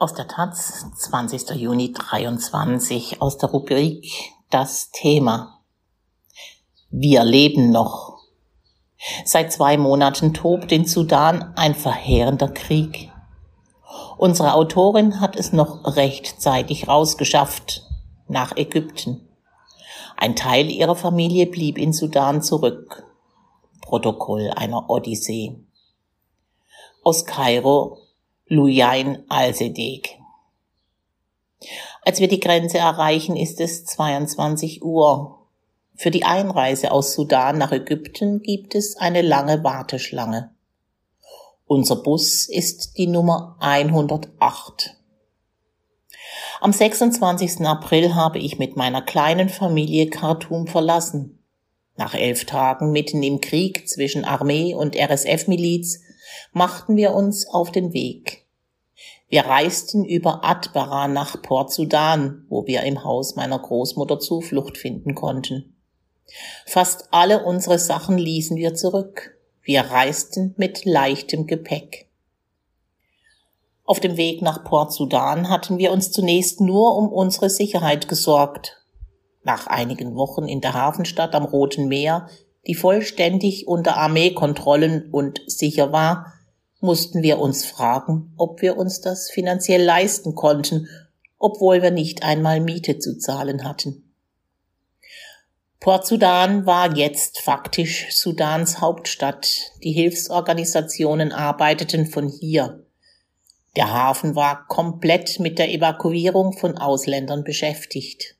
Aus der Taz, 20. Juni 23, aus der Rubrik Das Thema. Wir leben noch. Seit zwei Monaten tobt in Sudan ein verheerender Krieg. Unsere Autorin hat es noch rechtzeitig rausgeschafft, nach Ägypten. Ein Teil ihrer Familie blieb in Sudan zurück. Protokoll einer Odyssee. Aus Kairo Lujain Alsedek. Als wir die Grenze erreichen, ist es 22 Uhr. Für die Einreise aus Sudan nach Ägypten gibt es eine lange Warteschlange. Unser Bus ist die Nummer 108. Am 26. April habe ich mit meiner kleinen Familie Khartoum verlassen. Nach elf Tagen mitten im Krieg zwischen Armee und RSF-Miliz machten wir uns auf den Weg. Wir reisten über Atbara nach Port Sudan, wo wir im Haus meiner Großmutter Zuflucht finden konnten. Fast alle unsere Sachen ließen wir zurück. Wir reisten mit leichtem Gepäck. Auf dem Weg nach Port Sudan hatten wir uns zunächst nur um unsere Sicherheit gesorgt. Nach einigen Wochen in der Hafenstadt am Roten Meer, die vollständig unter Armeekontrollen und sicher war, mussten wir uns fragen, ob wir uns das finanziell leisten konnten, obwohl wir nicht einmal Miete zu zahlen hatten. Port Sudan war jetzt faktisch Sudans Hauptstadt. Die Hilfsorganisationen arbeiteten von hier. Der Hafen war komplett mit der Evakuierung von Ausländern beschäftigt.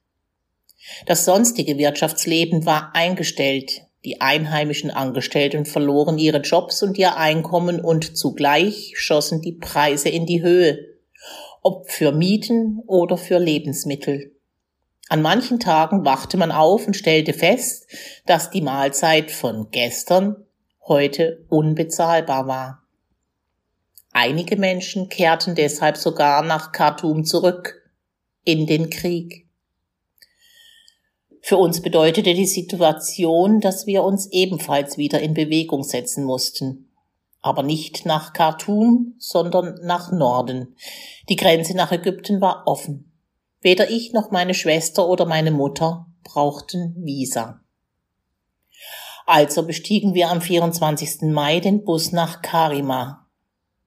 Das sonstige Wirtschaftsleben war eingestellt. Die einheimischen Angestellten verloren ihre Jobs und ihr Einkommen und zugleich schossen die Preise in die Höhe, ob für Mieten oder für Lebensmittel. An manchen Tagen wachte man auf und stellte fest, dass die Mahlzeit von gestern heute unbezahlbar war. Einige Menschen kehrten deshalb sogar nach Khartoum zurück in den Krieg. Für uns bedeutete die Situation, dass wir uns ebenfalls wieder in Bewegung setzen mussten. Aber nicht nach Khartoum, sondern nach Norden. Die Grenze nach Ägypten war offen. Weder ich noch meine Schwester oder meine Mutter brauchten Visa. Also bestiegen wir am 24. Mai den Bus nach Karima.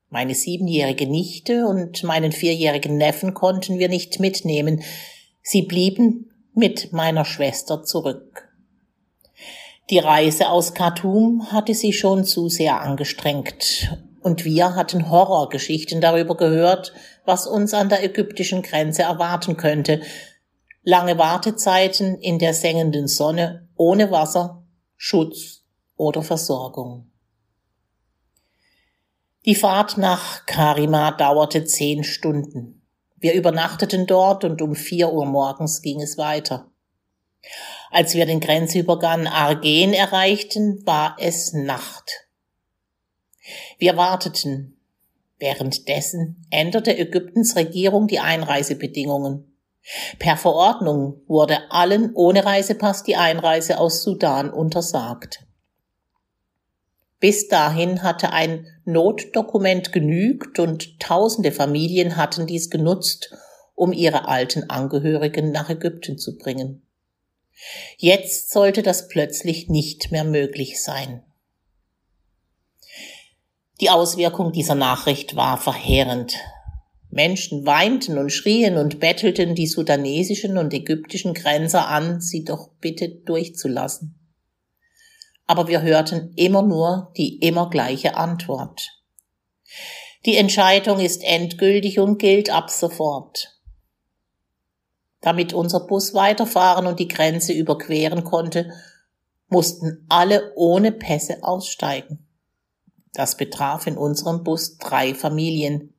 Meine siebenjährige Nichte und meinen vierjährigen Neffen konnten wir nicht mitnehmen. Sie blieben mit meiner Schwester zurück. Die Reise aus Khartoum hatte sie schon zu sehr angestrengt und wir hatten Horrorgeschichten darüber gehört, was uns an der ägyptischen Grenze erwarten könnte. Lange Wartezeiten in der sengenden Sonne ohne Wasser, Schutz oder Versorgung. Die Fahrt nach Karima dauerte zehn Stunden. Wir übernachteten dort und um vier Uhr morgens ging es weiter. Als wir den Grenzübergang Argen erreichten, war es Nacht. Wir warteten. Währenddessen änderte Ägyptens Regierung die Einreisebedingungen. Per Verordnung wurde allen ohne Reisepass die Einreise aus Sudan untersagt. Bis dahin hatte ein Notdokument genügt und tausende Familien hatten dies genutzt, um ihre alten Angehörigen nach Ägypten zu bringen. Jetzt sollte das plötzlich nicht mehr möglich sein. Die Auswirkung dieser Nachricht war verheerend. Menschen weinten und schrien und bettelten die sudanesischen und ägyptischen Grenzer an, sie doch bitte durchzulassen aber wir hörten immer nur die immer gleiche Antwort. Die Entscheidung ist endgültig und gilt ab sofort. Damit unser Bus weiterfahren und die Grenze überqueren konnte, mussten alle ohne Pässe aussteigen. Das betraf in unserem Bus drei Familien.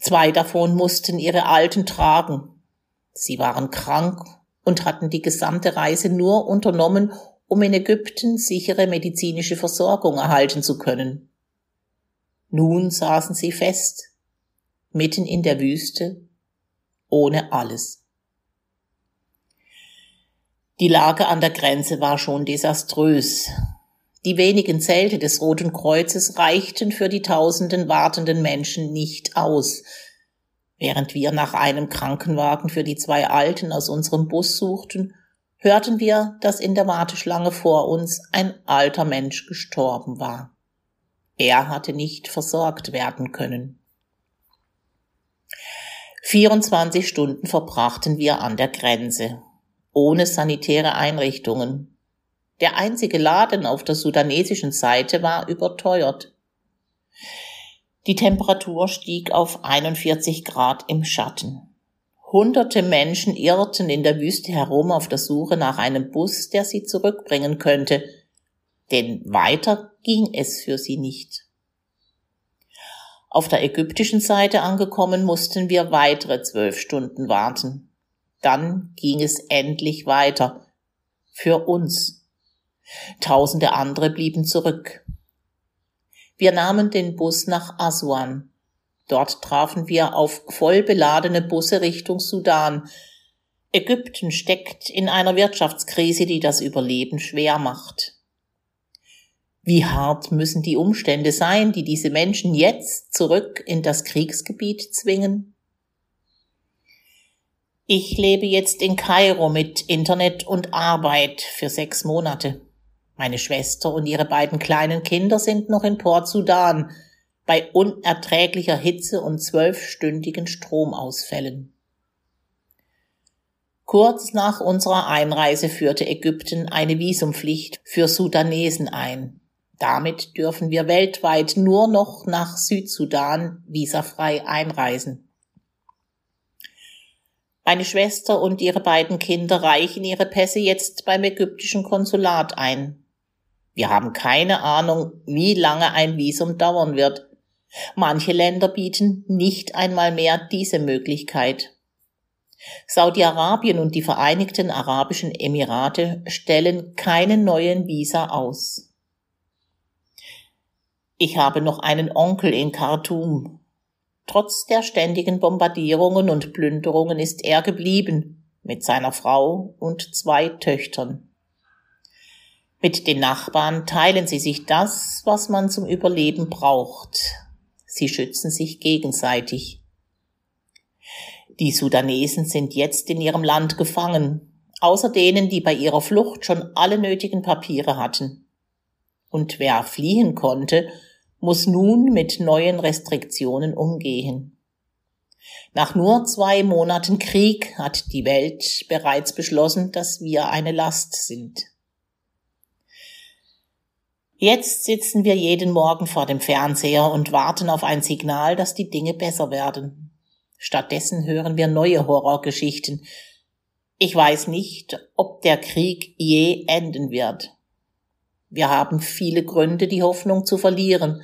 Zwei davon mussten ihre Alten tragen. Sie waren krank und hatten die gesamte Reise nur unternommen, um in Ägypten sichere medizinische Versorgung erhalten zu können. Nun saßen sie fest, mitten in der Wüste, ohne alles. Die Lage an der Grenze war schon desaströs. Die wenigen Zelte des Roten Kreuzes reichten für die tausenden wartenden Menschen nicht aus. Während wir nach einem Krankenwagen für die zwei Alten aus unserem Bus suchten, hörten wir, dass in der Warteschlange vor uns ein alter Mensch gestorben war. Er hatte nicht versorgt werden können. 24 Stunden verbrachten wir an der Grenze, ohne sanitäre Einrichtungen. Der einzige Laden auf der sudanesischen Seite war überteuert. Die Temperatur stieg auf 41 Grad im Schatten. Hunderte Menschen irrten in der Wüste herum auf der Suche nach einem Bus, der sie zurückbringen könnte, denn weiter ging es für sie nicht. Auf der ägyptischen Seite angekommen mussten wir weitere zwölf Stunden warten. Dann ging es endlich weiter. Für uns. Tausende andere blieben zurück. Wir nahmen den Bus nach Aswan. Dort trafen wir auf voll beladene Busse Richtung Sudan. Ägypten steckt in einer Wirtschaftskrise, die das Überleben schwer macht. Wie hart müssen die Umstände sein, die diese Menschen jetzt zurück in das Kriegsgebiet zwingen? Ich lebe jetzt in Kairo mit Internet und Arbeit für sechs Monate. Meine Schwester und ihre beiden kleinen Kinder sind noch in Port Sudan bei unerträglicher Hitze und zwölfstündigen Stromausfällen. Kurz nach unserer Einreise führte Ägypten eine Visumpflicht für Sudanesen ein. Damit dürfen wir weltweit nur noch nach Südsudan visafrei einreisen. Meine Schwester und ihre beiden Kinder reichen ihre Pässe jetzt beim ägyptischen Konsulat ein. Wir haben keine Ahnung, wie lange ein Visum dauern wird. Manche Länder bieten nicht einmal mehr diese Möglichkeit. Saudi-Arabien und die Vereinigten Arabischen Emirate stellen keine neuen Visa aus. Ich habe noch einen Onkel in Khartoum. Trotz der ständigen Bombardierungen und Plünderungen ist er geblieben, mit seiner Frau und zwei Töchtern. Mit den Nachbarn teilen sie sich das, was man zum Überleben braucht. Sie schützen sich gegenseitig. Die Sudanesen sind jetzt in ihrem Land gefangen, außer denen, die bei ihrer Flucht schon alle nötigen Papiere hatten. Und wer fliehen konnte, muss nun mit neuen Restriktionen umgehen. Nach nur zwei Monaten Krieg hat die Welt bereits beschlossen, dass wir eine Last sind. Jetzt sitzen wir jeden Morgen vor dem Fernseher und warten auf ein Signal, dass die Dinge besser werden. Stattdessen hören wir neue Horrorgeschichten. Ich weiß nicht, ob der Krieg je enden wird. Wir haben viele Gründe, die Hoffnung zu verlieren,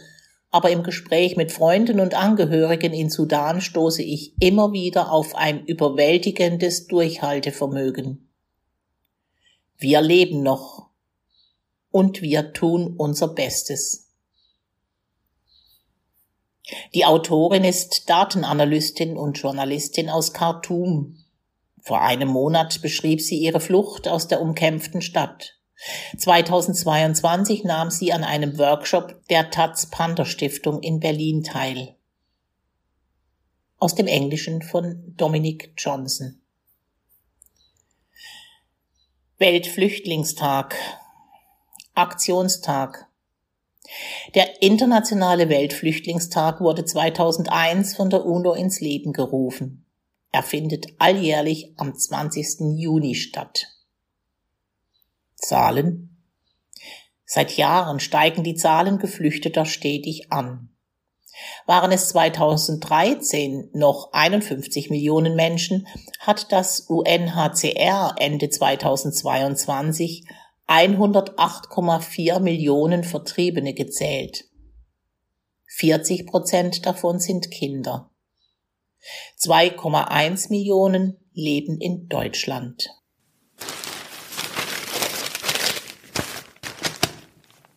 aber im Gespräch mit Freunden und Angehörigen in Sudan stoße ich immer wieder auf ein überwältigendes Durchhaltevermögen. Wir leben noch und wir tun unser Bestes. Die Autorin ist Datenanalystin und Journalistin aus Khartoum. Vor einem Monat beschrieb sie ihre Flucht aus der umkämpften Stadt. 2022 nahm sie an einem Workshop der Taz Panther Stiftung in Berlin teil. Aus dem Englischen von Dominic Johnson. Weltflüchtlingstag Aktionstag. Der Internationale Weltflüchtlingstag wurde 2001 von der UNO ins Leben gerufen. Er findet alljährlich am 20. Juni statt. Zahlen. Seit Jahren steigen die Zahlen Geflüchteter stetig an. Waren es 2013 noch 51 Millionen Menschen, hat das UNHCR Ende 2022 108,4 Millionen Vertriebene gezählt. 40 Prozent davon sind Kinder. 2,1 Millionen leben in Deutschland.